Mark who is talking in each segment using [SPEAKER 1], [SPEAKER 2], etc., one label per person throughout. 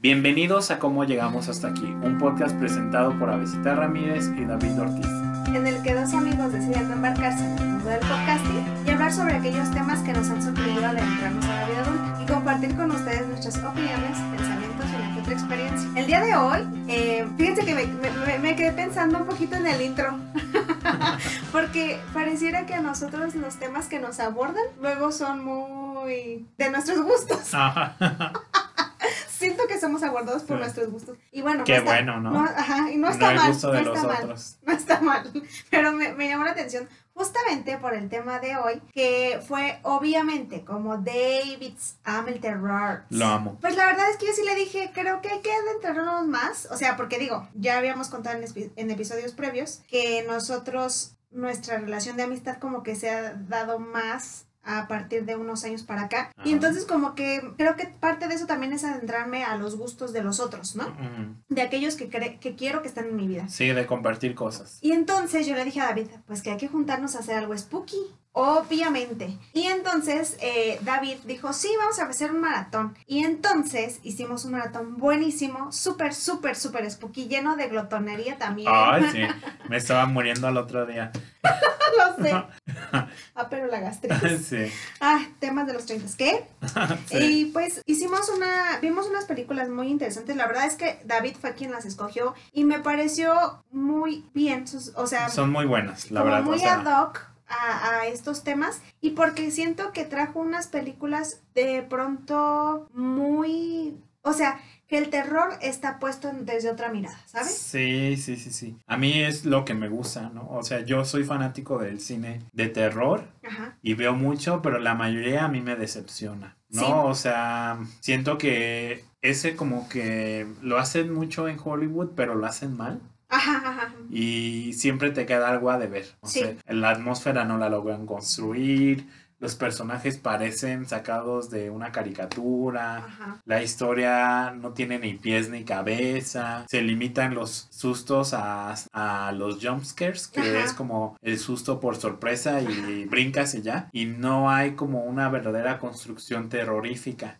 [SPEAKER 1] Bienvenidos a Cómo Llegamos Hasta Aquí, un podcast presentado por Avesita Ramírez y David Ortiz.
[SPEAKER 2] en el que dos amigos deciden embarcarse en el mundo del podcasting y hablar sobre aquellos temas que nos han sorprendido al adentrarnos a la vida adulta y compartir con ustedes nuestras opiniones, pensamientos y una que otra experiencia. El día de hoy, eh, fíjense que me, me- me quedé pensando un poquito en el intro, porque pareciera que a nosotros los temas que nos abordan luego son muy de nuestros gustos. Que somos abordados por
[SPEAKER 1] Sí.
[SPEAKER 2] nuestros gustos. Y bueno,
[SPEAKER 1] Qué
[SPEAKER 2] está-
[SPEAKER 1] bueno, ¿no?
[SPEAKER 2] ajá, y no
[SPEAKER 1] No
[SPEAKER 2] está mal.
[SPEAKER 1] gusto de
[SPEAKER 2] no
[SPEAKER 1] los
[SPEAKER 2] está mal.
[SPEAKER 1] otros.
[SPEAKER 2] No está mal, pero me, me llamó la atención justamente por el tema de hoy, que fue obviamente como David's Amo el Terror.
[SPEAKER 1] Lo amo.
[SPEAKER 2] Pues la verdad es que yo sí le dije, creo que hay que adentrarnos más. O sea, porque digo, ya habíamos contado en, en episodios previos que nosotros, nuestra relación de amistad como que se ha dado más a partir de unos años para acá. Y
[SPEAKER 1] Ajá.
[SPEAKER 2] entonces como que creo que parte de eso también es adentrarme a los gustos de los otros, ¿no? De aquellos que, cre- que quiero que estén en mi vida.
[SPEAKER 1] Sí, de compartir cosas.
[SPEAKER 2] Y entonces yo le dije a David, pues que hay que juntarnos a hacer algo spooky, obviamente. Y entonces eh, David dijo, sí, vamos a hacer un maratón. Y entonces hicimos un maratón buenísimo, súper, súper, súper spooky, lleno de glotonería también.
[SPEAKER 1] Ay, sí. Me estaba muriendo al otro día.
[SPEAKER 2] Lo sé. Ah, pero la gastritis.
[SPEAKER 1] Sí.
[SPEAKER 2] Ah, temas de los 30. ¿Qué?
[SPEAKER 1] sí.
[SPEAKER 2] Y pues hicimos una, vimos unas películas muy interesantes. La verdad es que David fue quien las escogió y me pareció muy bien. sus- O sea,
[SPEAKER 1] Son muy buenas, la
[SPEAKER 2] como
[SPEAKER 1] verdad. o
[SPEAKER 2] muy
[SPEAKER 1] sea,
[SPEAKER 2] ad hoc a, a estos temas y porque siento que trajo unas películas de pronto muy, o sea, que el terror está puesto desde otra mirada, ¿sabes?
[SPEAKER 1] Sí, sí, sí, sí. A mí es lo que me gusta, ¿no? O sea, yo soy fanático del cine de terror
[SPEAKER 2] Ajá.
[SPEAKER 1] y veo mucho, pero la mayoría a mí me decepciona, ¿no?
[SPEAKER 2] Sí.
[SPEAKER 1] O sea, siento que ese como que lo hacen mucho en Hollywood, pero lo hacen mal.
[SPEAKER 2] Ajá, ajá.
[SPEAKER 1] Y siempre te queda algo a deber. O
[SPEAKER 2] Sí.
[SPEAKER 1] sea, la atmósfera no la logran construir, los personajes parecen sacados de una caricatura.
[SPEAKER 2] Ajá.
[SPEAKER 1] La historia no tiene ni pies ni cabeza. Se limitan los sustos a, a los jumpscares, que
[SPEAKER 2] Ajá.
[SPEAKER 1] es como el susto por sorpresa y brincas y ya. Y no hay como una verdadera construcción terrorífica.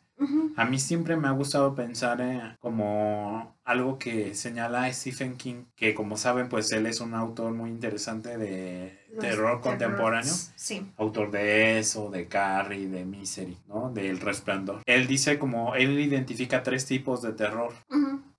[SPEAKER 1] A mí siempre me ha gustado pensar en como algo que señala Stephen King, que como saben, pues él es un autor muy interesante de
[SPEAKER 2] Los
[SPEAKER 1] terror contemporáneo.
[SPEAKER 2] Sí.
[SPEAKER 1] Autor de eso, de Carrie, de Misery, ¿no? Del Resplandor. Él dice como, él identifica tres tipos de terror.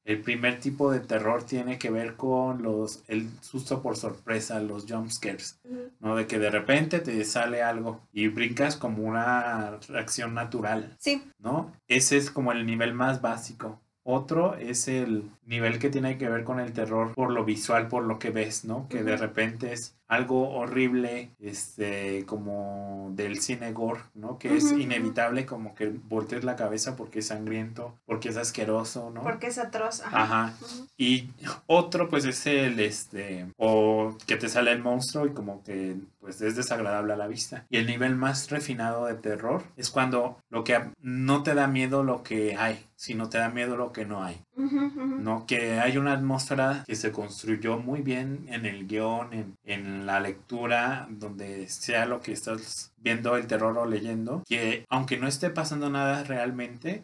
[SPEAKER 1] El primer tipo de terror tiene que ver con los, el susto por sorpresa, los jump scares. ¿no? De que de repente te sale algo y brincas como una reacción natural.
[SPEAKER 2] Sí.
[SPEAKER 1] ¿no? Ese es como el nivel más básico. Otro es el nivel que tiene que ver con el terror por lo visual, por lo que ves, ¿no? Que de repente es algo horrible, este, como del cine gore, ¿no? Que es inevitable como que voltees la cabeza porque es sangriento, porque es asqueroso, ¿no?
[SPEAKER 2] Porque es atroz. Ajá.
[SPEAKER 1] Y otro, pues, es el, este, o que te sale el monstruo y como que, pues, es desagradable a la vista. Y el nivel más refinado de terror es cuando lo que no te da miedo lo que hay, sino te da miedo lo que no hay. ¿No? Que hay una atmósfera que se construyó muy bien en el guion, en, en la lectura, donde sea lo que estás viendo el terror o leyendo, que aunque no esté pasando nada realmente,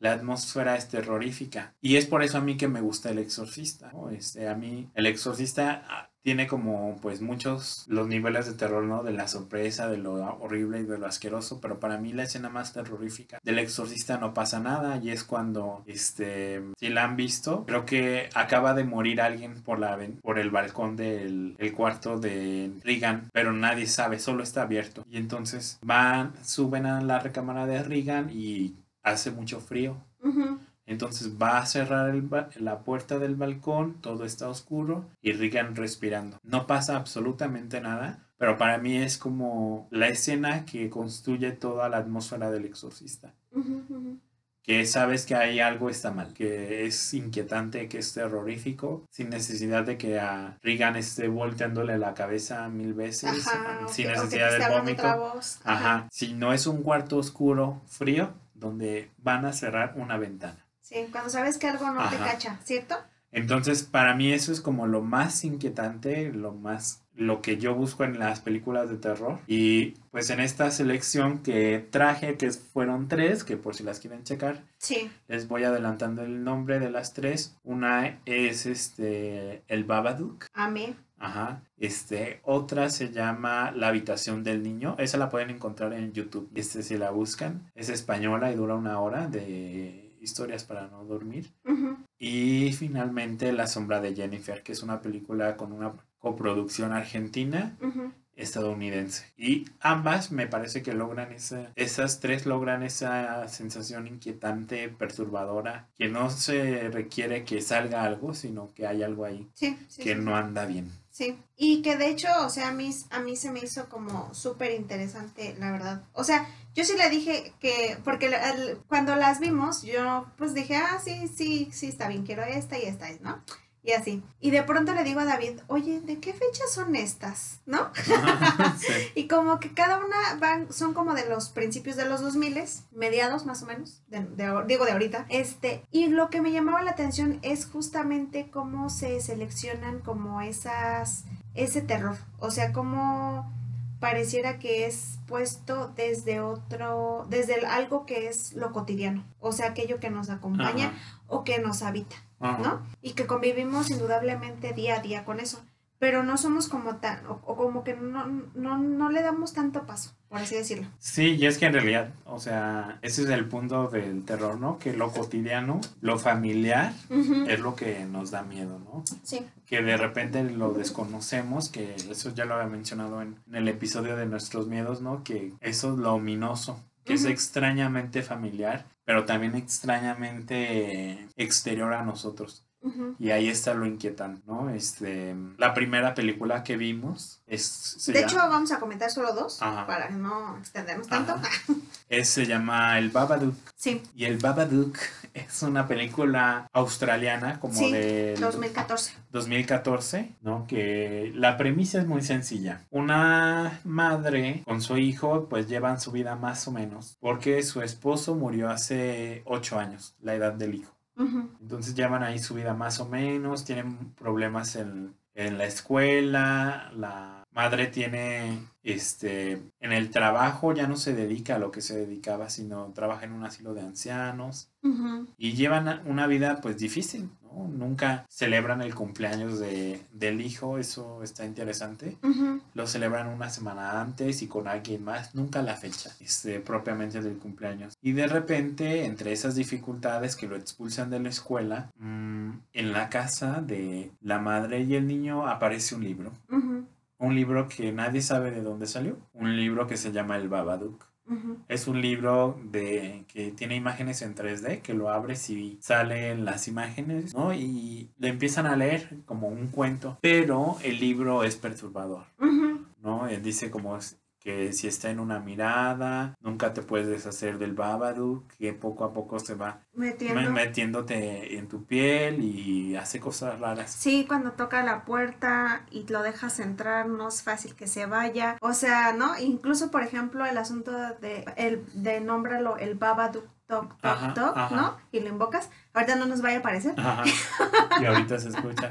[SPEAKER 1] la atmósfera es terrorífica. Y es por eso a mí que me gusta El Exorcista. ¿no? Este, a mí, El Exorcista ah, tiene como pues muchos los niveles de terror, ¿no? De la sorpresa, de lo horrible y de lo asqueroso, pero para mí la escena más terrorífica del Exorcista no pasa nada y es cuando, este, si la han visto, creo que acaba de morir alguien por la por el balcón del el cuarto de Regan, pero nadie sabe, solo está abierto. Y entonces van, suben a la recámara de Regan y hace mucho frío. Entonces va a cerrar el la puerta del balcón, todo está oscuro y Regan respirando. No pasa absolutamente nada, pero para mí es como la escena que construye toda la atmósfera del exorcista. Que sabes que hay algo está mal, que es inquietante, que es terrorífico, sin necesidad de que a Regan esté volteándole la cabeza mil veces,
[SPEAKER 2] Ajá.
[SPEAKER 1] sin necesidad
[SPEAKER 2] esté
[SPEAKER 1] del vómito.
[SPEAKER 2] voz.
[SPEAKER 1] Ajá. Si no es un cuarto oscuro, frío, donde van a cerrar una ventana.
[SPEAKER 2] Sí, cuando sabes que algo no te cacha, ¿cierto?
[SPEAKER 1] Entonces, para mí eso es como lo más inquietante, lo más lo que yo busco en las películas de terror. Y pues en esta selección que traje, que fueron tres, que por si las quieren checar,
[SPEAKER 2] Sí.
[SPEAKER 1] les voy adelantando el nombre de las tres. Una es este El Babadook.
[SPEAKER 2] Amé.
[SPEAKER 1] Ajá. Este, otra se llama La habitación del niño. Esa la pueden encontrar en YouTube. Este, si la buscan, es española y dura una hora de historias para no dormir. Y finalmente La sombra de Jennifer, que es una película con una coproducción argentina estadounidense. Y ambas me parece que logran esa, esas tres logran esa sensación inquietante, perturbadora, que no se requiere que salga algo, sino que hay algo ahí
[SPEAKER 2] Sí, sí,
[SPEAKER 1] que
[SPEAKER 2] sí,
[SPEAKER 1] no anda bien.
[SPEAKER 2] Sí, y que de hecho, o sea, a mí, a mí se me hizo como súper interesante, la verdad. O sea, yo sí le dije que, porque el- cuando las vimos, yo pues dije, ah, sí, sí, sí, está bien, quiero esta y esta, ¿no? Y así. Y de pronto le digo a David, oye, ¿de qué fecha son estas? ¿No?
[SPEAKER 1] Sí.
[SPEAKER 2] Y como que cada una van, son como de los principios de los 2000, mediados más o menos, de, de- digo de ahorita. Este, y lo que me llamaba la atención es justamente cómo se seleccionan como esas, ese terror. O sea, cómo pareciera que es puesto desde otro, desde el- algo que es lo cotidiano. O sea, aquello que nos acompaña o que nos habita.
[SPEAKER 1] Ajá.
[SPEAKER 2] ¿no? Y que convivimos indudablemente día a día con eso. Pero no somos como tan, o, o como que no, no, no le damos tanto paso, por así decirlo.
[SPEAKER 1] Sí, y es que en realidad, o sea, ese es el punto del terror, ¿no? Que lo cotidiano, lo familiar, es lo que nos da miedo, ¿no?
[SPEAKER 2] Sí.
[SPEAKER 1] que de repente lo desconocemos, que eso ya lo había mencionado en, en el episodio de nuestros miedos, ¿no? Que eso es lo ominoso, que es extrañamente familiar, pero también extrañamente exterior a nosotros. Y ahí está lo inquietante, ¿no? Este, la primera película que vimos es,
[SPEAKER 2] De
[SPEAKER 1] llama-
[SPEAKER 2] hecho, vamos a comentar solo dos
[SPEAKER 1] Ajá.
[SPEAKER 2] para no extendernos tanto.
[SPEAKER 1] Es- se llama El Babadook.
[SPEAKER 2] Sí,
[SPEAKER 1] Y El Babadook es una película australiana como
[SPEAKER 2] Sí,
[SPEAKER 1] de
[SPEAKER 2] 2014.
[SPEAKER 1] 2014, ¿no? Que la premisa es muy sencilla. Una madre con su hijo pues llevan su vida más o menos porque su esposo murió hace 8 años, la edad del hijo. Entonces llevan ahí su vida más o menos, tienen problemas en, en la escuela, la madre tiene, este, en el trabajo ya no se dedica a lo que se dedicaba, sino trabaja en un asilo de ancianos y llevan una vida pues difícil, ¿no? Nunca celebran el cumpleaños de, del hijo, eso está interesante. Lo celebran una semana antes y con alguien más, nunca la fecha, este, propiamente del cumpleaños. Y de repente, entre esas dificultades que lo expulsan de la escuela, mm, en la casa de la madre y el niño aparece un libro. Un libro que nadie sabe de dónde salió. Un libro que se llama El Babadook. Es un libro de que tiene imágenes en 3D, que lo abres y salen las imágenes, ¿no? Y le empiezan a leer como un cuento, pero el libro es perturbador. ¿no? Eh, dice como es- que si está en una mirada, nunca te puedes deshacer del Babadook, que poco a poco se va
[SPEAKER 2] Metiendo.
[SPEAKER 1] me- metiéndote en tu piel y hace cosas raras.
[SPEAKER 2] Sí, cuando toca la puerta y lo dejas entrar, no es fácil que se vaya. O sea, ¿no? Incluso, por ejemplo, el asunto de, el, de nómbralo el Babadook Toc Toc
[SPEAKER 1] Ajá,
[SPEAKER 2] Toc,
[SPEAKER 1] ajá.
[SPEAKER 2] ¿no? Y lo invocas. Ahorita no nos vaya a aparecer.
[SPEAKER 1] Ajá. Y ahorita se escucha.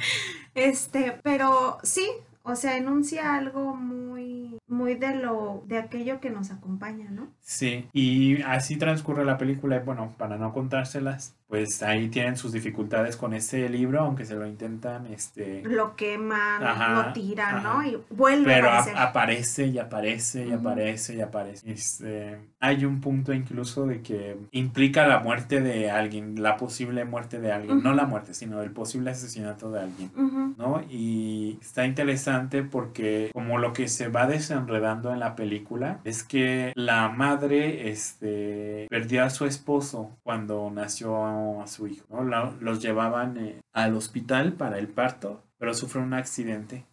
[SPEAKER 2] Este, pero sí, o sea, enuncia algo muy, muy de lo, de aquello que nos acompaña, ¿no?
[SPEAKER 1] Sí, y así transcurre la película. y Bueno, para no contárselas, pues ahí tienen sus dificultades con este libro, aunque se lo intentan, este,
[SPEAKER 2] Lo queman,
[SPEAKER 1] Ajá,
[SPEAKER 2] lo tiran, ¿no? Y vuelve
[SPEAKER 1] pero
[SPEAKER 2] a aparecer.
[SPEAKER 1] aparece y aparece y aparece y aparece. Este, hay un punto incluso de que implica la muerte de alguien, la posible muerte de alguien, no la muerte, sino el posible asesinato de alguien. ¿no? Y está interesante porque como lo que se va desenredando en la película es que la madre este, perdió a su esposo cuando nació a su hijo, ¿no? Los llevaban eh, al hospital para el parto, pero sufre un accidente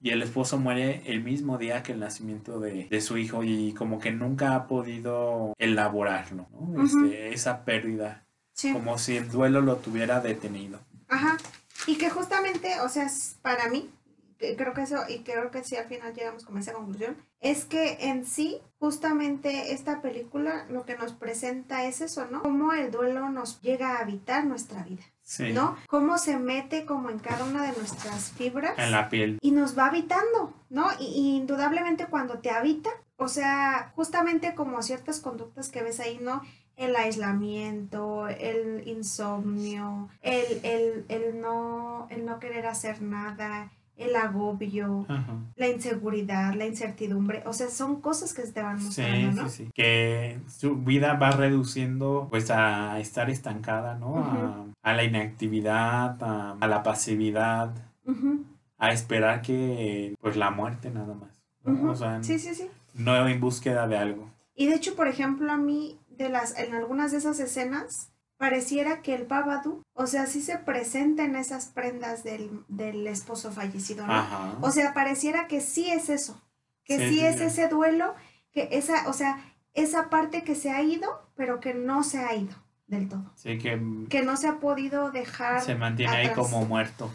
[SPEAKER 1] y el esposo muere el mismo día que el nacimiento de, de su hijo y como que nunca ha podido elaborarlo, ¿no? Este, esa pérdida,
[SPEAKER 2] Sí.
[SPEAKER 1] como si el duelo lo tuviera detenido.
[SPEAKER 2] Ajá. Y que justamente, o sea, para mí, creo que eso, y creo que sí al final llegamos con esa conclusión, es que en sí, justamente esta película lo que nos presenta es eso, ¿no? Cómo el duelo nos llega a habitar nuestra vida.
[SPEAKER 1] Sí.
[SPEAKER 2] ¿No? Cómo se mete como en cada una de nuestras fibras
[SPEAKER 1] En la piel.
[SPEAKER 2] y nos va habitando, ¿no? Y, y indudablemente cuando te habita, o sea, justamente como ciertas conductas que ves ahí, ¿no? El aislamiento, el insomnio, el, el, el no, el no querer hacer nada, el agobio,
[SPEAKER 1] Ajá.
[SPEAKER 2] la inseguridad, la incertidumbre, o sea, son cosas que se te van
[SPEAKER 1] Sí,
[SPEAKER 2] mostrando, ¿no?
[SPEAKER 1] sí, sí. Que su vida va reduciendo pues a estar estancada, ¿no? A, a la inactividad, a, a la pasividad, a esperar que pues la muerte nada más. O sea,
[SPEAKER 2] Sí, sí, sí.
[SPEAKER 1] no en búsqueda de algo.
[SPEAKER 2] Y de hecho, por ejemplo, a mí, de las, en algunas de esas escenas, pareciera que el Babadu, o sea, sí se presenta en esas prendas del, del esposo fallecido, ¿no?
[SPEAKER 1] Ajá.
[SPEAKER 2] O sea, pareciera que sí es eso, que
[SPEAKER 1] Sí,
[SPEAKER 2] sí,
[SPEAKER 1] sí,
[SPEAKER 2] es ese duelo, que esa, o sea, esa parte que se ha ido, pero que no se ha ido del todo,
[SPEAKER 1] sí, que
[SPEAKER 2] que no se ha podido dejar.
[SPEAKER 1] se mantiene ahí como muerto.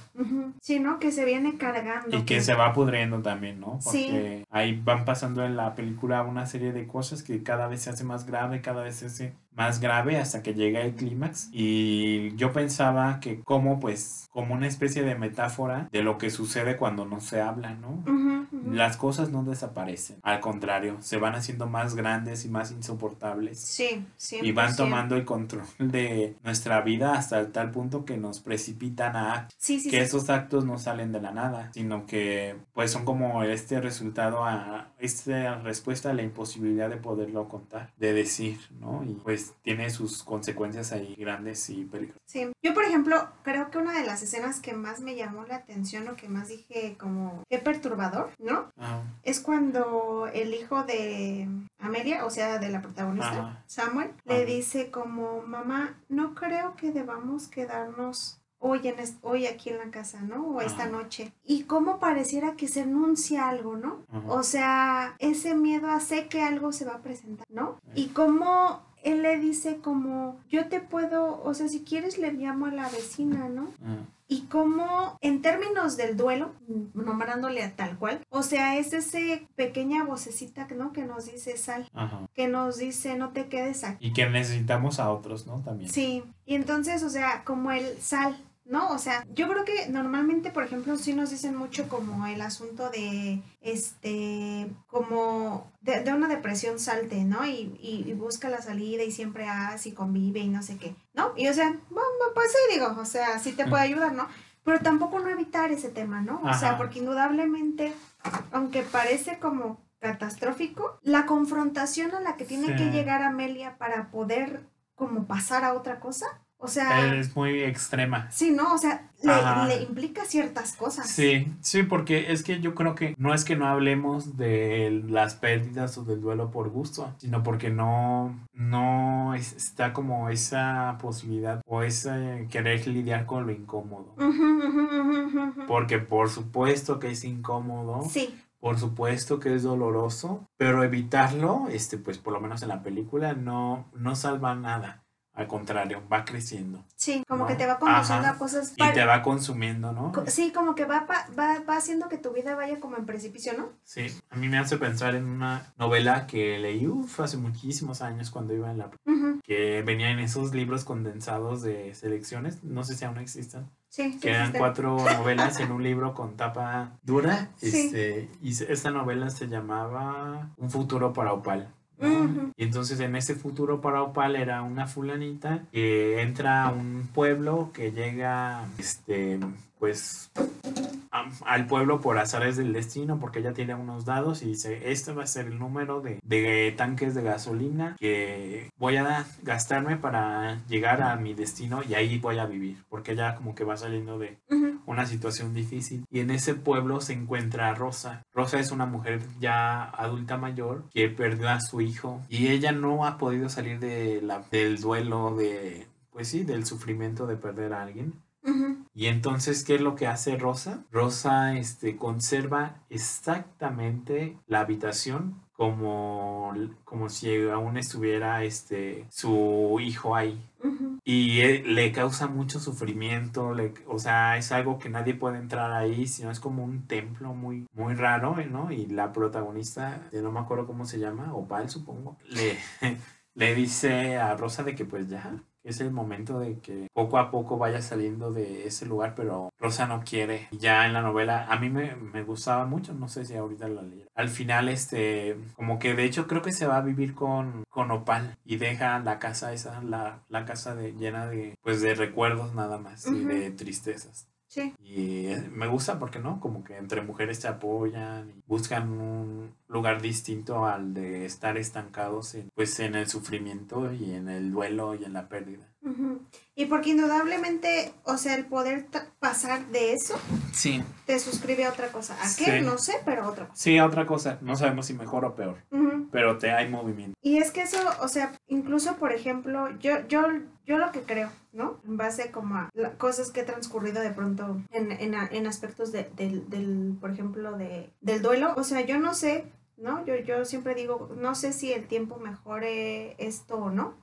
[SPEAKER 2] Sí, ¿no? Que se viene cargando.
[SPEAKER 1] Y que se va pudriendo también, ¿no?
[SPEAKER 2] Sí.
[SPEAKER 1] Porque ahí van pasando en la película una serie de cosas que cada vez se hace más grave, cada vez se hace más grave hasta que llega el clímax. Y yo pensaba que como pues, como una especie de metáfora de lo que sucede cuando no se habla, ¿no?
[SPEAKER 2] Ujú, ujú.
[SPEAKER 1] Las cosas no desaparecen, al contrario, se van haciendo más grandes y más insoportables.
[SPEAKER 2] Sí, sí.
[SPEAKER 1] Y van tomando el control de nuestra vida hasta tal punto que nos precipitan a
[SPEAKER 2] Sí, sí,
[SPEAKER 1] que
[SPEAKER 2] sí.
[SPEAKER 1] esos actos no salen de la nada, sino que pues son como este resultado a esta respuesta a la imposibilidad de poderlo contar, de decir, ¿no? Y pues tiene sus consecuencias ahí grandes y peligrosas.
[SPEAKER 2] Sí, yo por ejemplo creo que una de las escenas que más me llamó la atención o que más dije como qué perturbador, ¿no?
[SPEAKER 1] Ah,
[SPEAKER 2] Es cuando el hijo de Amelia, o sea, de la protagonista,
[SPEAKER 1] Ajá.
[SPEAKER 2] Samuel, le dice como mamá, no creo que debamos quedarnos hoy en hoy aquí en la casa, ¿no? O esta
[SPEAKER 1] Ajá.
[SPEAKER 2] noche. Y cómo pareciera que se anuncia algo, ¿no?
[SPEAKER 1] Ajá.
[SPEAKER 2] O sea, ese miedo a sé que algo se va a presentar, ¿no?
[SPEAKER 1] Sí.
[SPEAKER 2] Y cómo él le dice como, yo te puedo, o sea, si quieres le llamo a la vecina, ¿no?
[SPEAKER 1] ah,
[SPEAKER 2] Y cómo, en términos del duelo, nombrándole a tal cual, o sea, es ese pequeña vocecita, ¿no? Que nos dice sal,
[SPEAKER 1] ajá.
[SPEAKER 2] que nos dice no te quedes aquí.
[SPEAKER 1] Y que necesitamos a otros, ¿no? También.
[SPEAKER 2] Sí, y entonces, o sea, como el sal, ¿no? O sea, yo creo que normalmente, por ejemplo, sí nos dicen mucho como el asunto de, este, como de, de una depresión salte, ¿no? Y, y, y busca la salida y siempre así convive y no sé qué, ¿no? Y o sea, bueno, pues sí, digo, o sea, sí te puede ayudar, ¿no? Pero tampoco no evitar ese tema, ¿no? O sea, porque indudablemente, aunque parece como catastrófico, la confrontación a la que tiene
[SPEAKER 1] Sí.
[SPEAKER 2] que llegar Amelia para poder como pasar a otra cosa, o sea,
[SPEAKER 1] Es muy extrema.
[SPEAKER 2] sí, ¿no? O sea, le, le implica ciertas cosas.
[SPEAKER 1] Sí, sí, porque es que yo creo que no es que no hablemos de las pérdidas o del duelo por gusto, sino porque no, no es- está como esa posibilidad o ese querer lidiar con lo incómodo. Porque por supuesto que es incómodo,
[SPEAKER 2] Sí,
[SPEAKER 1] por supuesto que es doloroso, pero evitarlo, este, pues por lo menos en la película, no, no salva nada. Al contrario, va creciendo.
[SPEAKER 2] sí, como
[SPEAKER 1] ¿No?
[SPEAKER 2] que te va conduciendo
[SPEAKER 1] Ajá.
[SPEAKER 2] a cosas...
[SPEAKER 1] Y te va consumiendo, ¿no?
[SPEAKER 2] Sí, como que va, pa- va, va haciendo que tu vida vaya como en precipicio, ¿no?
[SPEAKER 1] Sí, a mí me hace pensar en una novela que leí uf, hace muchísimos años cuando iba en la... Que venía en esos libros condensados de selecciones, no sé si aún existen,
[SPEAKER 2] Sí, sí,
[SPEAKER 1] que eran cuatro novelas en un libro con tapa dura,
[SPEAKER 2] Sí.
[SPEAKER 1] este, y esta novela se llamaba Un futuro para Opal. Y entonces en ese futuro para Opal era una fulanita que entra a un pueblo que llega, este, pues, a- al pueblo por azares del destino, porque ella tiene unos dados y dice, este va a ser el número de, de tanques de gasolina que voy a gastarme para llegar a mi destino y ahí voy a vivir, porque ella como que va saliendo de, una situación difícil y en ese pueblo se encuentra Rosa. Rosa es una mujer ya adulta mayor que perdió a su hijo y ella no ha podido salir de la, del duelo de pues sí, del sufrimiento de perder a alguien. Y entonces, ¿qué es lo que hace Rosa? Rosa este, conserva exactamente la habitación como, como si aún estuviera este su hijo ahí. Y eh, le causa mucho sufrimiento, le- o sea, es algo que nadie puede entrar ahí, sino es como un templo muy, muy raro, ¿no? Y la protagonista, eh, no me acuerdo cómo se llama, Opal supongo, le, le dice a Rosa de que pues ya, es el momento de que poco a poco vaya saliendo de ese lugar, pero Rosa no quiere. Y ya en la novela, a mí me, me gustaba mucho, no sé si ahorita la leí. Al final, este, como que de hecho creo que se va a vivir con, con Opal y deja la casa esa, la, la casa de, llena de, pues de recuerdos nada más y de tristezas.
[SPEAKER 2] Sí.
[SPEAKER 1] Y eh, me gusta porque no, como que entre mujeres se apoyan y buscan un lugar distinto al de estar estancados en, pues en el sufrimiento y en el duelo y en la pérdida.
[SPEAKER 2] Y porque indudablemente, o sea, el poder pasar de eso
[SPEAKER 1] Sí.
[SPEAKER 2] te suscribe a otra cosa. ¿A qué?
[SPEAKER 1] Sí.
[SPEAKER 2] No sé, pero a otra cosa.
[SPEAKER 1] Sí, otra cosa, no sabemos si mejor o peor,
[SPEAKER 2] Ujú.
[SPEAKER 1] pero te hay movimiento.
[SPEAKER 2] Y es que eso, o sea, incluso por ejemplo, yo, yo, yo lo que creo, ¿no? En base como a la- cosas que he transcurrido de pronto en, en, a- en aspectos de- del, del, por ejemplo, de, del duelo. O sea, yo no sé, ¿no? Yo, yo siempre digo, no sé si el tiempo mejore esto o no,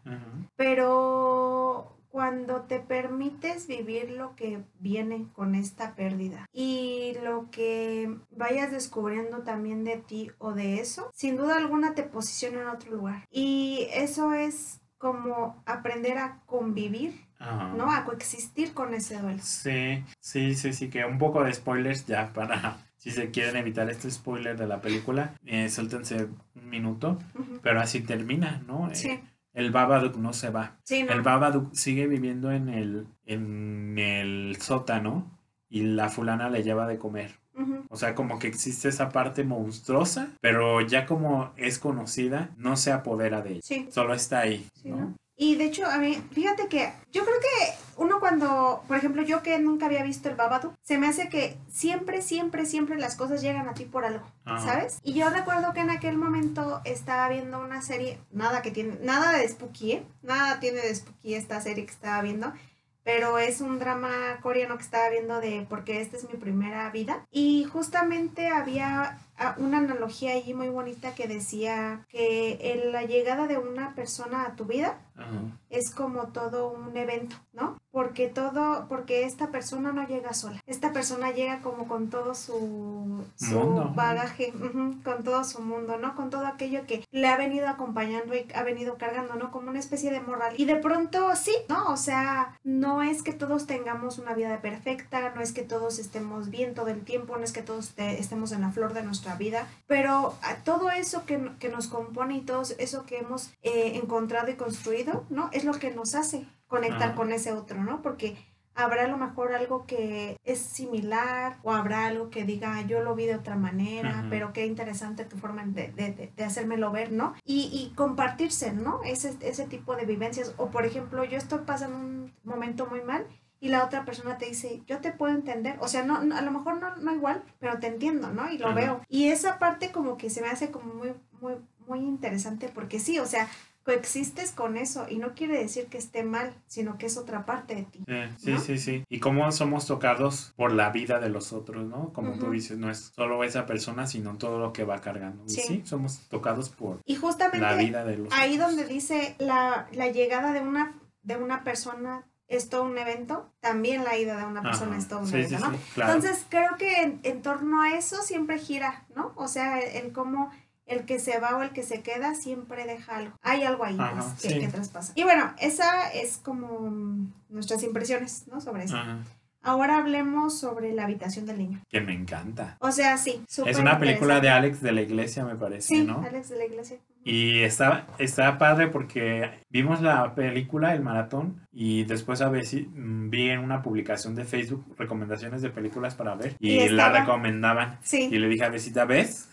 [SPEAKER 2] pero cuando te permites vivir lo que viene con esta pérdida y lo que vayas descubriendo también de ti o de eso, sin duda alguna te posiciona en otro lugar. Y eso es como aprender a convivir,
[SPEAKER 1] Ajá.
[SPEAKER 2] ¿no? A coexistir con ese duelo.
[SPEAKER 1] Sí, sí, sí, sí, que un poco de spoilers ya para, si se quieren evitar este spoiler de la película, eh, suéltense un minuto, pero así termina, ¿no? Eh,
[SPEAKER 2] Sí,
[SPEAKER 1] el Babadook no se va.
[SPEAKER 2] sí, no.
[SPEAKER 1] El Babadook sigue viviendo en el, en el sótano y la fulana le lleva de comer. O sea, como que existe esa parte monstruosa, pero ya como es conocida, no se apodera de ella.
[SPEAKER 2] Sí.
[SPEAKER 1] Solo está ahí,
[SPEAKER 2] Sí,
[SPEAKER 1] ¿no?
[SPEAKER 2] ¿no? Y de hecho, a mí, fíjate que yo creo que uno cuando, por ejemplo, yo que nunca había visto el Babadook, se me hace que siempre, siempre, siempre las cosas llegan a ti por algo,
[SPEAKER 1] Ajá.
[SPEAKER 2] ¿sabes? Y yo recuerdo que en aquel momento estaba viendo una serie, nada que tiene, nada de spooky, ¿eh? Nada tiene de spooky esta serie que estaba viendo, pero es un drama coreano que estaba viendo de porque esta es mi primera vida. Y justamente había ah, una analogía allí muy bonita que decía que en la llegada de una persona a tu vida
[SPEAKER 1] Ajá.
[SPEAKER 2] es como todo un evento, ¿no? Porque todo, porque esta persona no llega sola. Esta persona llega como con todo su, su
[SPEAKER 1] Mundo.
[SPEAKER 2] bagaje, con todo su mundo, ¿no? Con todo aquello que le ha venido acompañando y ha venido cargando, ¿no? Como una especie de moral. Y de pronto sí, ¿no? O sea, no es que todos tengamos una vida perfecta, no es que todos estemos bien todo el tiempo, no es que todos te- estemos en la flor de nuestra vida, pero a todo eso que, que nos compone y todo eso que hemos eh, encontrado y construido, ¿no? Es lo que nos hace conectar
[SPEAKER 1] Ah.
[SPEAKER 2] con ese otro, ¿no? Porque habrá a lo mejor algo que es similar o habrá algo que diga yo lo vi de otra manera,
[SPEAKER 1] Ujú.
[SPEAKER 2] pero qué interesante tu forma de, de, de- de hacérmelo ver, ¿no? Y, y compartirse, ¿no? Ese, ese tipo de vivencias. O por ejemplo, yo estoy pasando un momento muy mal y la otra persona te dice, yo te puedo entender, o sea, no, no- a lo mejor no, no igual, pero te entiendo, ¿no? Y lo veo. Y esa parte como que se me hace como muy, muy, muy interesante porque sí, o sea, coexistes con eso y no quiere decir que esté mal, sino que es otra parte de ti.
[SPEAKER 1] Sí, sí,
[SPEAKER 2] ¿no?
[SPEAKER 1] sí, sí. Y cómo somos tocados por la vida de los otros, ¿no? Como tú dices, no es solo esa persona, sino todo lo que va cargando. Y
[SPEAKER 2] Sí.
[SPEAKER 1] sí, somos tocados por
[SPEAKER 2] Y justamente
[SPEAKER 1] la vida de los
[SPEAKER 2] ahí
[SPEAKER 1] otros.
[SPEAKER 2] donde dice la, la llegada de una, de una persona es todo un evento, también la ida de una persona
[SPEAKER 1] Ajá.
[SPEAKER 2] es todo un
[SPEAKER 1] Sí,
[SPEAKER 2] evento, ¿no?
[SPEAKER 1] sí, claro.
[SPEAKER 2] Entonces creo que en, en torno a eso siempre gira, ¿no? O sea, el, cómo el que se va o el que se queda siempre deja algo. Hay algo ahí
[SPEAKER 1] Ajá,
[SPEAKER 2] pues, que, que traspasa. Y bueno, esa es como nuestras impresiones, ¿no? Sobre eso.
[SPEAKER 1] Ajá.
[SPEAKER 2] Ahora hablemos sobre la habitación del niño.
[SPEAKER 1] Que me encanta.
[SPEAKER 2] O sea, sí.
[SPEAKER 1] Es una película de. Alex de la Iglesia, me parece,
[SPEAKER 2] Sí,
[SPEAKER 1] ¿no?
[SPEAKER 2] Alex de la Iglesia.
[SPEAKER 1] Y está, está padre porque vimos la película, el maratón, y después a si mm, vi en una publicación de Facebook recomendaciones de películas para ver y,
[SPEAKER 2] Y
[SPEAKER 1] la recomendaban.
[SPEAKER 2] Sí.
[SPEAKER 1] Y le dije a Besita, ¿ves?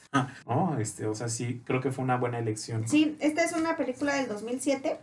[SPEAKER 1] Oh, este, o sea, sí, creo que fue una buena elección.
[SPEAKER 2] Sí, esta es una película del 2007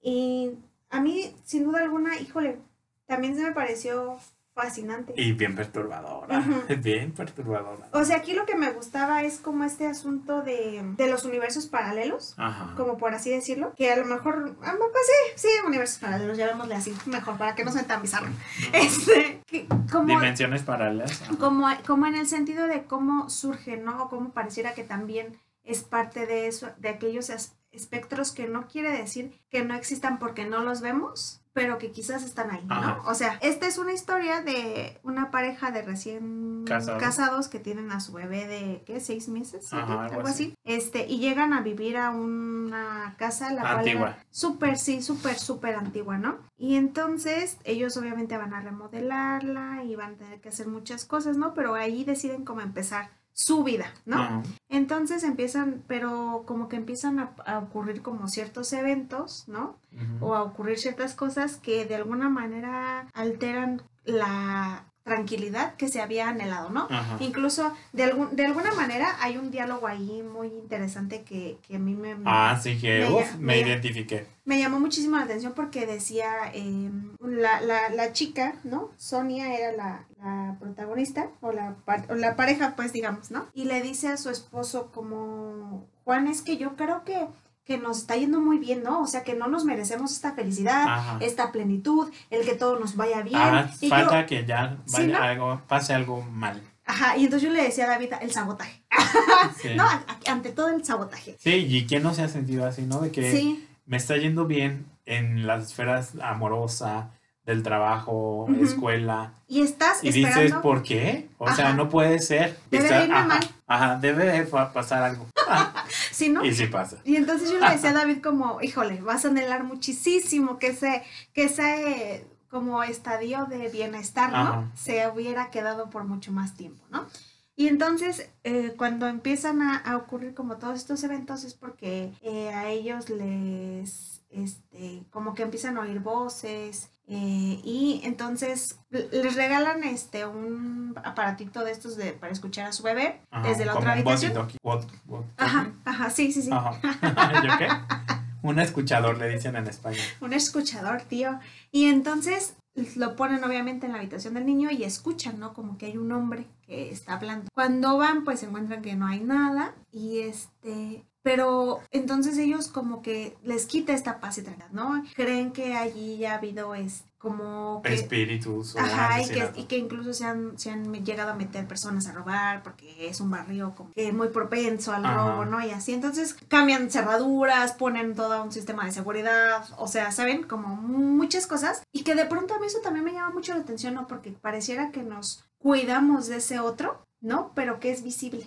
[SPEAKER 2] y a mí, sin duda alguna, híjole, también se me pareció fascinante.
[SPEAKER 1] Y bien perturbadora,
[SPEAKER 2] Ujú.
[SPEAKER 1] bien perturbadora.
[SPEAKER 2] O sea, aquí lo que me gustaba es como este asunto de, de los universos paralelos,
[SPEAKER 1] Ajá.
[SPEAKER 2] como por así decirlo, que a lo mejor, ah, pues sí, sí, universos paralelos, llamémosle así, mejor, para que no sea tan bizarro. Este, que, como,
[SPEAKER 1] Dimensiones paralelas. ajá.
[SPEAKER 2] como, como en el sentido de cómo surge, ¿no? O cómo pareciera que también es parte de eso, de aquellos espectros que no quiere decir que no existan porque no los vemos, pero que quizás están ahí, ¿no? O sea, esta es una historia de una pareja de recién casados, que tienen a su bebé de, ¿qué? ¿Seis meses? algo, así. Este, y llegan a vivir a una casa, la antigua. súper, sí, súper, súper antigua, ¿no? Y entonces ellos obviamente van a remodelarla y van a tener que hacer muchas cosas, ¿no? Pero ahí deciden cómo empezar su vida, ¿no? Entonces empiezan, pero como que empiezan a, ocurrir como ciertos eventos, ¿no? O a ocurrir ciertas cosas que de alguna manera alteran la tranquilidad que se había anhelado, ¿no? Incluso de, algún, de alguna manera hay un diálogo ahí muy interesante que, que a mí me...
[SPEAKER 1] Ah, sí, que me, identifiqué.
[SPEAKER 2] Me llamó muchísimo la atención porque decía em, la, la, la, chica, ¿no? Sonia era la, la protagonista o la, o la pareja, pues digamos, ¿no? Y le dice a su esposo como, Juan, es que yo creo que que nos está yendo muy bien, ¿no? O sea, que no nos merecemos esta felicidad, esta plenitud, el que todo nos vaya bien.
[SPEAKER 1] falta que ya vaya algo, pase algo mal.
[SPEAKER 2] Ajá, y entonces yo le decía a David el sabotaje. no, ante todo el sabotaje.
[SPEAKER 1] Sí, y quién no se ha sentido así, ¿no? De que me está yendo bien en las esferas amorosa, del trabajo, escuela.
[SPEAKER 2] Y estás
[SPEAKER 1] Y dices, ¿por qué? O sea, no puede ser.
[SPEAKER 2] Debe ajá, mal.
[SPEAKER 1] Ajá, debe pasar algo.
[SPEAKER 2] sí, ¿no?
[SPEAKER 1] Y sí pasa.
[SPEAKER 2] Y entonces yo le decía a David como, híjole, vas a anhelar muchísimo que ese, que ese como estadio de bienestar, ¿no? Se hubiera quedado por mucho más tiempo, ¿no? Y entonces, eh, cuando empiezan a, ocurrir como todos estos eventos es porque eh, a ellos les, este, como que empiezan a oír voces, eh, y entonces les regalan este un aparatito de estos de para escuchar a su bebé desde la otra habitación. ajá, ajá, sí, sí, sí.
[SPEAKER 1] ¿Yo qué? Un escuchador le dicen en España.
[SPEAKER 2] Un escuchador, tío. Y entonces lo ponen obviamente en la habitación del niño y escuchan, ¿no? Como que hay un hombre que está hablando. Cuando van, pues se encuentran que no hay nada y este pero entonces ellos como que les quita esta paz y tranquilidad, ¿no? Creen que allí ya ha habido es como
[SPEAKER 1] espíritus
[SPEAKER 2] ajá, y que, y que, incluso se han, se han llegado a meter personas a robar porque es un barrio como que muy propenso al robo, ¿no? Y así, entonces cambian cerraduras, ponen todo un sistema de seguridad, o sea, ¿saben? Como muchas cosas y que de pronto a mí eso también me llama mucho la atención, ¿no? Porque pareciera que nos cuidamos de ese otro ¿no? Pero que es visible.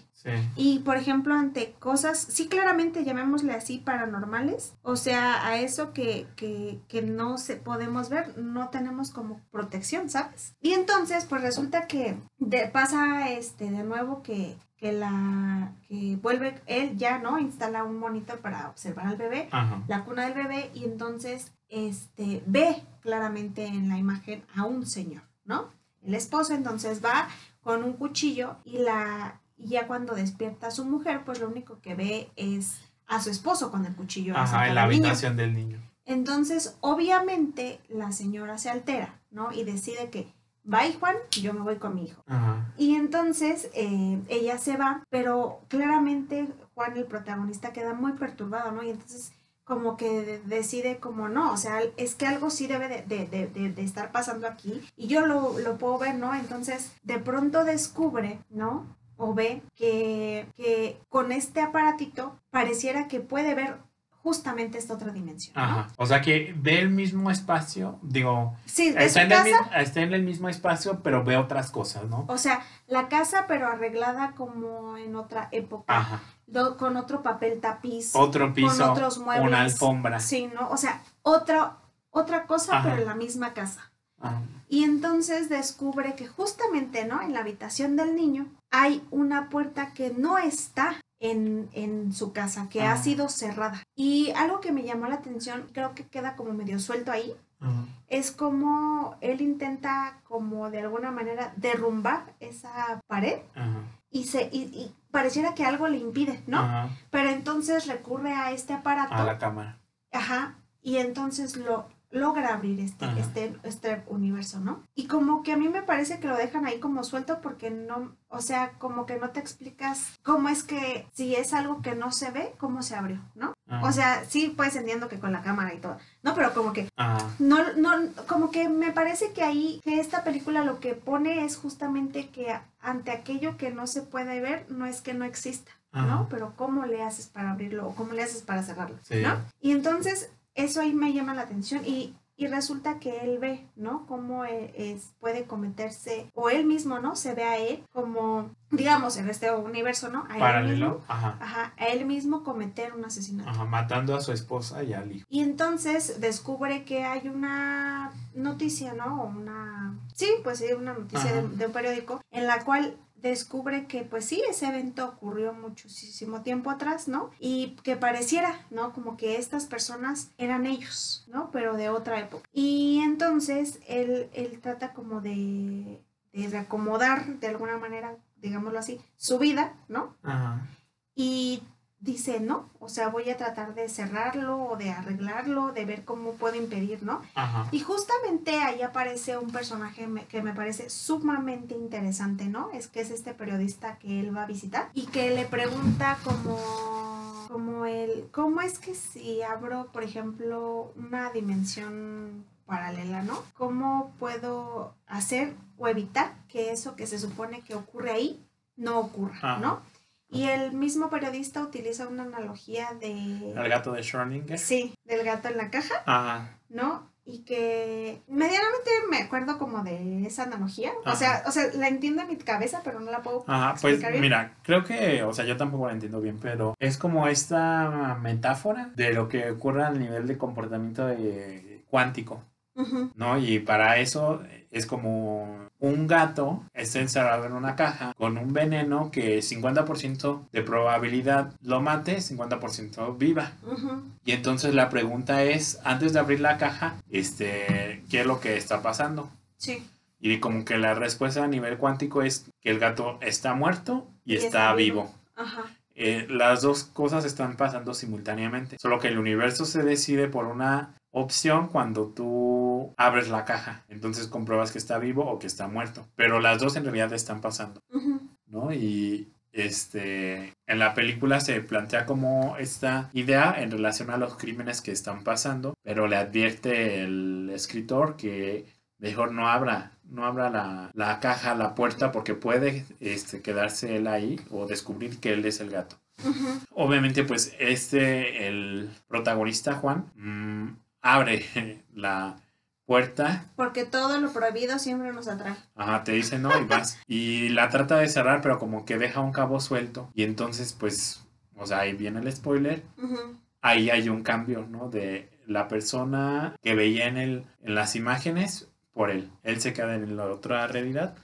[SPEAKER 2] Y por ejemplo, ante cosas, sí claramente llamémosle así paranormales, o sea, a eso que, que, que no se podemos ver, no tenemos como protección, ¿sabes? Y entonces, pues resulta que de, pasa este de nuevo que, que la que vuelve él ya, ¿no? Instala un monitor para observar al bebé, la cuna del bebé, y entonces este ve claramente en la imagen a un señor, ¿no? El esposo entonces va con un cuchillo y la ya cuando despierta a su mujer, pues lo único que ve es a su esposo con el cuchillo.
[SPEAKER 1] Ajá, en la habitación del niño.
[SPEAKER 2] Entonces, obviamente, la señora se altera, ¿no? Y decide que, bye Juan, yo me voy con mi hijo. Ajá. Y entonces eh, ella se va, pero claramente Juan, el protagonista, queda muy perturbado, ¿no? Y entonces como que decide como no, o sea, es que algo sí debe de, estar pasando aquí y yo lo, puedo ver, ¿no? Entonces, de pronto descubre, ¿no? O ve que, que con este aparatito pareciera que puede ver justamente esta otra dimensión. Ajá.
[SPEAKER 1] O sea que ve el mismo espacio, digo,
[SPEAKER 2] sí,
[SPEAKER 1] está, en el está en el mismo espacio, pero ve otras cosas, ¿no?
[SPEAKER 2] O sea, la casa pero arreglada como en otra época. Ajá. Con otro papel tapiz.
[SPEAKER 1] Otro piso. Con otros muebles. Una alfombra.
[SPEAKER 2] Sí, ¿no? O sea, otra, otra cosa, pero en la misma casa. Ajá. Y entonces descubre que justamente, ¿no? En la habitación del niño hay una puerta que no está en, su casa, que ha sido cerrada. Y algo que me llamó la atención, creo que queda como medio suelto ahí, es como él intenta como de alguna manera derrumbar esa pared y, se, y, pareciera que algo le impide, ¿no? Pero entonces recurre a este aparato.
[SPEAKER 1] A la cámara.
[SPEAKER 2] Ajá. Y entonces lo, logra abrir este, este, este universo, ¿no? Y como que a mí me parece que lo dejan ahí como suelto porque no, o sea, como que no te explicas cómo es que si es algo que no se ve, cómo se abrió, ¿no? O sea, sí, pues entiendo que con la cámara y todo, ¿no? Pero como que, no, no, como que me parece que ahí, que esta película lo que pone es justamente que ante aquello que no se puede ver, no es que no exista, ¿no? Pero ¿cómo le haces para abrirlo o cómo le haces para cerrarlo,
[SPEAKER 1] Sí.
[SPEAKER 2] ¿no? Y entonces eso ahí me llama la atención y, y resulta que él ve, ¿no? Cómo e- es, puede cometerse, o él mismo, ¿no? Se ve a él como, digamos, en este universo, ¿no? A él
[SPEAKER 1] Paralelo.
[SPEAKER 2] mismo,
[SPEAKER 1] Ajá.
[SPEAKER 2] ajá, a él mismo cometer un asesinato.
[SPEAKER 1] Ajá. Matando a su esposa y al hijo.
[SPEAKER 2] Y entonces descubre que hay una noticia, ¿no? O una... Sí, pues sí, una noticia de un periódico en la cual descubre que pues sí, ese evento ocurrió muchísimo tiempo atrás, ¿no? Y que pareciera, ¿no? Como que estas personas eran ellos, ¿no? Pero de otra época. Y entonces él, él trata como de, de reacomodar de alguna manera, digámoslo así, su vida, ¿no?
[SPEAKER 1] Ajá.
[SPEAKER 2] y dice no, o sea, voy a tratar de cerrarlo o de arreglarlo, de ver cómo puedo impedir, ¿no?
[SPEAKER 1] Ajá.
[SPEAKER 2] Y justamente ahí aparece un personaje que me parece sumamente interesante, ¿no? Es que es este periodista que él va a visitar y que le pregunta como como el cómo es que si abro, por ejemplo, una dimensión paralela, ¿no? ¿Cómo puedo hacer o evitar que eso que se supone que ocurre ahí no ocurra,
[SPEAKER 1] Ajá.
[SPEAKER 2] ¿no? Y el mismo periodista utiliza una analogía
[SPEAKER 1] El
[SPEAKER 2] de
[SPEAKER 1] gato de Schrödinger.
[SPEAKER 2] sí, del gato en la caja
[SPEAKER 1] Ajá.
[SPEAKER 2] ¿no? Y que medianamente me acuerdo como de esa analogía. O sea, o sea, la entiendo en mi cabeza, pero no la puedo
[SPEAKER 1] Ajá, pues
[SPEAKER 2] explicar bien.
[SPEAKER 1] mira, creo que, o sea, yo tampoco lo entiendo bien, pero es como esta metáfora de lo que ocurre al nivel de comportamiento de- cuántico,
[SPEAKER 2] Ujú,
[SPEAKER 1] ¿no? Y para eso es como un gato está encerrado en una caja con un veneno que 50% de probabilidad lo mate, 50% viva. Y entonces la pregunta es, antes de abrir la caja, este, ¿qué es lo que está pasando?
[SPEAKER 2] Sí.
[SPEAKER 1] Y como que la respuesta a nivel cuántico es que el gato está muerto y,
[SPEAKER 2] Y
[SPEAKER 1] está,
[SPEAKER 2] está
[SPEAKER 1] vivo.
[SPEAKER 2] vivo. Ajá.
[SPEAKER 1] Eh, las dos cosas están pasando simultáneamente. Solo que el universo se decide por una opción cuando tú abres la caja. Entonces compruebas que está vivo o que está muerto. Pero las dos en realidad están pasando, ¿no? Y este, en la película se plantea como esta idea en relación a los crímenes que están pasando, pero le advierte el escritor que mejor no abra, no abra la, la caja, la puerta, porque puede este, quedarse él ahí o descubrir que él es el gato. Obviamente, pues este, el protagonista Juan, mm, abre la puerta,
[SPEAKER 2] Porque todo lo prohibido siempre nos atrae.
[SPEAKER 1] ajá, te dice no y vas. Y la trata de cerrar, pero como que deja un cabo suelto. Y entonces, pues, o sea, ahí viene el spoiler. Ahí hay un cambio, ¿no? De la persona que veía en, el, en las imágenes por él. Él se queda en la otra realidad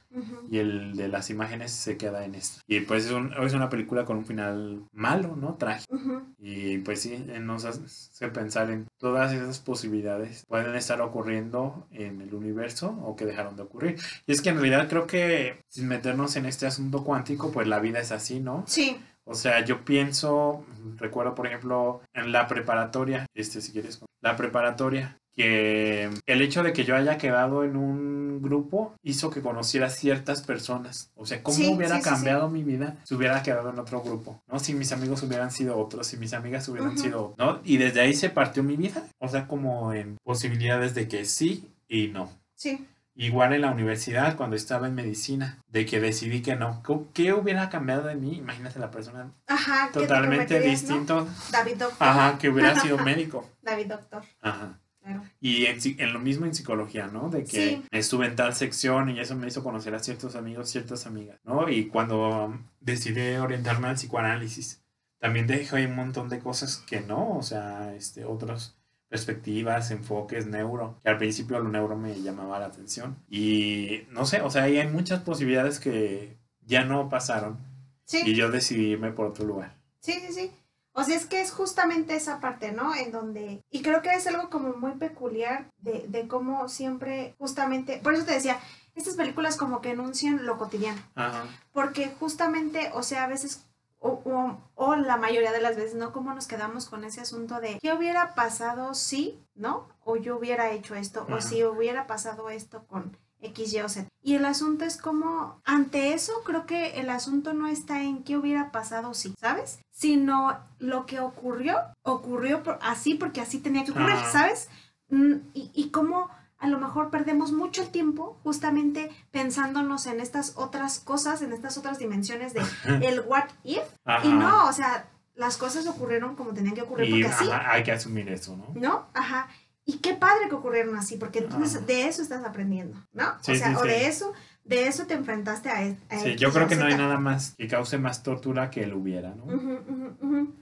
[SPEAKER 1] y el de las imágenes se queda en esta. Y pues es, un- es una película con un final malo, ¿no? Trágico. Y pues sí, eh, nos hace pensar en todas esas posibilidades pueden estar ocurriendo en el universo o que dejaron de ocurrir. Y es que en realidad creo que sin meternos en este asunto cuántico, pues la vida es así, ¿no?
[SPEAKER 2] Sí.
[SPEAKER 1] O sea, yo pienso, recuerdo por ejemplo en la preparatoria, este si quieres, la preparatoria, que el hecho de que yo haya quedado en un grupo hizo que conociera ciertas personas. O sea, ¿cómo
[SPEAKER 2] Sí,
[SPEAKER 1] hubiera
[SPEAKER 2] sí, sí,
[SPEAKER 1] cambiado mi vida si hubiera quedado en otro grupo? ¿No? Si mis amigos hubieran sido otros, si mis amigas hubieran
[SPEAKER 2] Ujú.
[SPEAKER 1] sido, ¿no? Y desde ahí se partió mi vida. O sea, como en posibilidades de que sí y no.
[SPEAKER 2] Sí.
[SPEAKER 1] Igual en la universidad, cuando estaba en medicina, de que decidí que no. ¿Qué- ¿Qué hubiera cambiado de mí? Imagínate la persona
[SPEAKER 2] Ajá. ¿qué te
[SPEAKER 1] totalmente
[SPEAKER 2] no?
[SPEAKER 1] distinto.
[SPEAKER 2] David Doctor.
[SPEAKER 1] Ajá, que hubiera sido médico.
[SPEAKER 2] David Doctor.
[SPEAKER 1] Ajá.
[SPEAKER 2] Claro.
[SPEAKER 1] Y en, lo mismo en psicología, ¿no? De que
[SPEAKER 2] Sí.
[SPEAKER 1] estuve en tal sección y eso me hizo conocer a ciertos amigos, ciertas amigas, ¿no? Y cuando decidí orientarme al psicoanálisis, también dejé un montón de cosas que no, o sea, este, otras perspectivas, enfoques, neuro, que al principio lo neuro me llamaba la atención. Y no sé, o sea, ahí hay muchas posibilidades que ya no pasaron
[SPEAKER 2] Sí.
[SPEAKER 1] y yo decidí irme por otro lugar.
[SPEAKER 2] Sí, sí, sí. O sea, es que es justamente esa parte, ¿no? En donde... Y creo que es algo como muy peculiar de, de cómo siempre, justamente... Por eso te decía, estas películas como que enuncian lo cotidiano.
[SPEAKER 1] Ajá.
[SPEAKER 2] Porque justamente, o sea, a veces, o, o, o la mayoría de las veces, ¿no? Como nos quedamos con ese asunto de qué hubiera pasado si, ¿no? O yo hubiera hecho esto, o si hubiera pasado esto con X, Y o Z. Y el asunto es como, ante eso, creo que el asunto no está en qué hubiera pasado si, ¿sabes? Sino lo que ocurrió, ocurrió por- así porque así tenía que ocurrir,
[SPEAKER 1] Ajá.
[SPEAKER 2] ¿sabes? Mm, Y, y cómo a lo mejor perdemos mucho el tiempo justamente pensándonos en estas otras cosas, en estas otras dimensiones de el what if.
[SPEAKER 1] Ajá.
[SPEAKER 2] Y no, o sea, las cosas ocurrieron como tenían que ocurrir
[SPEAKER 1] Y
[SPEAKER 2] porque así,
[SPEAKER 1] ajá, hay que asumir eso, ¿no?
[SPEAKER 2] ¿no? Ajá. Y qué padre que ocurrieron así, porque entonces
[SPEAKER 1] Ajá.
[SPEAKER 2] de eso estás aprendiendo, ¿no?
[SPEAKER 1] Sí,
[SPEAKER 2] o sea,
[SPEAKER 1] sí,
[SPEAKER 2] o
[SPEAKER 1] sí.
[SPEAKER 2] de eso, de eso te enfrentaste a, e- a
[SPEAKER 1] Sí, yo creo que no hay nada más que cause más tortura que el hubiera, ¿no?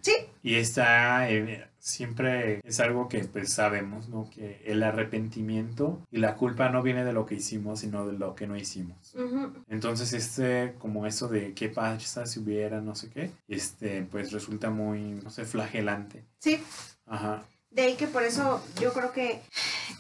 [SPEAKER 2] Sí,
[SPEAKER 1] Y está, eh, siempre es algo que pues sabemos, ¿no? Que el arrepentimiento y la culpa no viene de lo que hicimos, sino de lo que no hicimos. Entonces, este, como eso de qué pasa si hubiera, no sé qué, este, pues resulta muy, no sé, flagelante.
[SPEAKER 2] sí.
[SPEAKER 1] Ajá.
[SPEAKER 2] De ahí que por eso yo creo que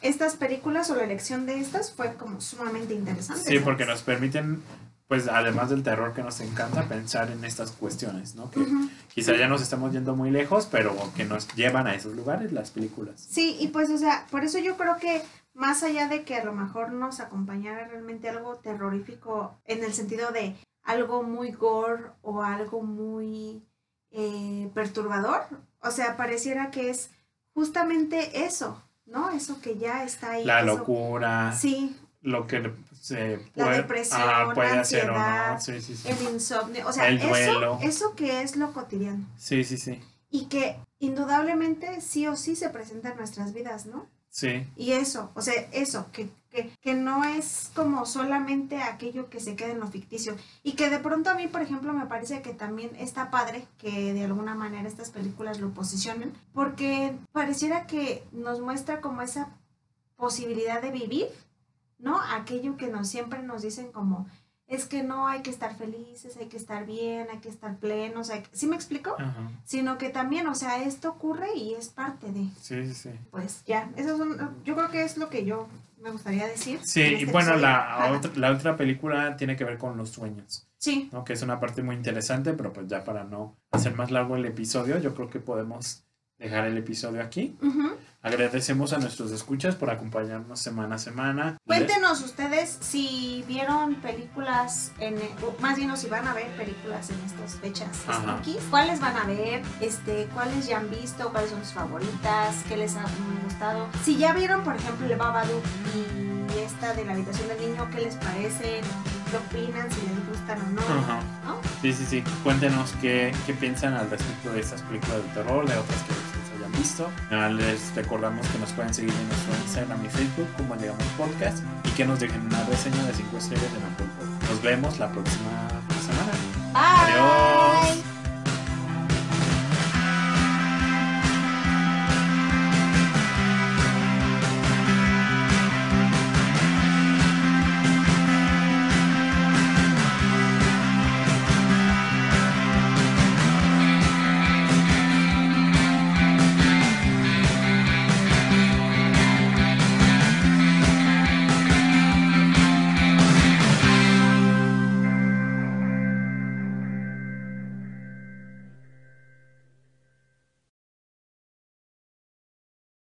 [SPEAKER 2] estas películas o la elección de estas fue como sumamente interesante.
[SPEAKER 1] Sí,
[SPEAKER 2] ¿sabes?
[SPEAKER 1] porque nos permiten, pues además del terror que nos encanta, pensar en estas cuestiones, ¿no? Que
[SPEAKER 2] Ujú.
[SPEAKER 1] quizá ya nos estamos yendo muy lejos, pero que nos llevan a esos lugares las películas.
[SPEAKER 2] Sí, y pues, o sea, por eso yo creo que más allá de que a lo mejor nos acompañara realmente algo terrorífico en el sentido de algo muy gore o algo muy eh, perturbador, o sea, pareciera que es justamente eso, ¿no? Eso que ya está ahí.
[SPEAKER 1] La
[SPEAKER 2] eso-
[SPEAKER 1] locura,
[SPEAKER 2] Sí,
[SPEAKER 1] lo que se
[SPEAKER 2] La
[SPEAKER 1] puede,
[SPEAKER 2] depresión,
[SPEAKER 1] ah, puede
[SPEAKER 2] la
[SPEAKER 1] hacer o no.
[SPEAKER 2] ansiedad,
[SPEAKER 1] Sí, sí, sí.
[SPEAKER 2] el insomnio, o sea,
[SPEAKER 1] El
[SPEAKER 2] eso,
[SPEAKER 1] duelo.
[SPEAKER 2] eso que es lo cotidiano
[SPEAKER 1] Sí, sí, sí.
[SPEAKER 2] y que indudablemente sí o sí se presenta en nuestras vidas, ¿no?
[SPEAKER 1] Sí,
[SPEAKER 2] Y eso, o sea, eso, que, que, que no es como solamente aquello que se queda en lo ficticio. Y que de pronto a mí, por ejemplo, me parece que también está padre que de alguna manera estas películas lo posicionen, porque pareciera que nos muestra como esa posibilidad de vivir, ¿no? Aquello que nos siempre nos dicen como, es que no hay que estar felices, hay que estar bien, hay que estar plenos, hay que... ¿sí me explico?
[SPEAKER 1] ajá.
[SPEAKER 2] Sino que también, o sea, esto ocurre y es parte de
[SPEAKER 1] Sí, sí, sí.
[SPEAKER 2] pues ya, eso son, yo creo que es lo que yo me gustaría decir.
[SPEAKER 1] Sí, y
[SPEAKER 2] este
[SPEAKER 1] bueno, la otra, la otra película tiene que ver con los sueños,
[SPEAKER 2] Sí,
[SPEAKER 1] ¿no? Que es una parte muy interesante, pero pues ya para no hacer más largo el episodio, yo creo que podemos dejar el episodio aquí. Agradecemos a nuestros escuchas por acompañarnos semana a semana.
[SPEAKER 2] Cuéntenos ustedes si vieron películas, en, o más bien o si van a ver películas en estas fechas spookies. ¿Cuáles van a ver? Este, ¿Cuáles ya han visto? ¿Cuáles son sus favoritas? ¿Qué les ha gustado? Si ya vieron, por ejemplo, el Babadook y esta de la habitación del niño, ¿qué les parece? ¿Qué opinan? Si les gustan o no.
[SPEAKER 1] Ajá.
[SPEAKER 2] ¿no?
[SPEAKER 1] Sí, sí, sí. Cuéntenos qué, qué piensan al respecto de estas películas de terror, de otras que visto. Les recordamos que nos pueden seguir en nuestro Instagram y Facebook como Llegamos Podcast y que nos dejen una reseña de 5 estrellas en Apple Podcast. Nos vemos la próxima semana.
[SPEAKER 2] Bye.
[SPEAKER 1] Adiós.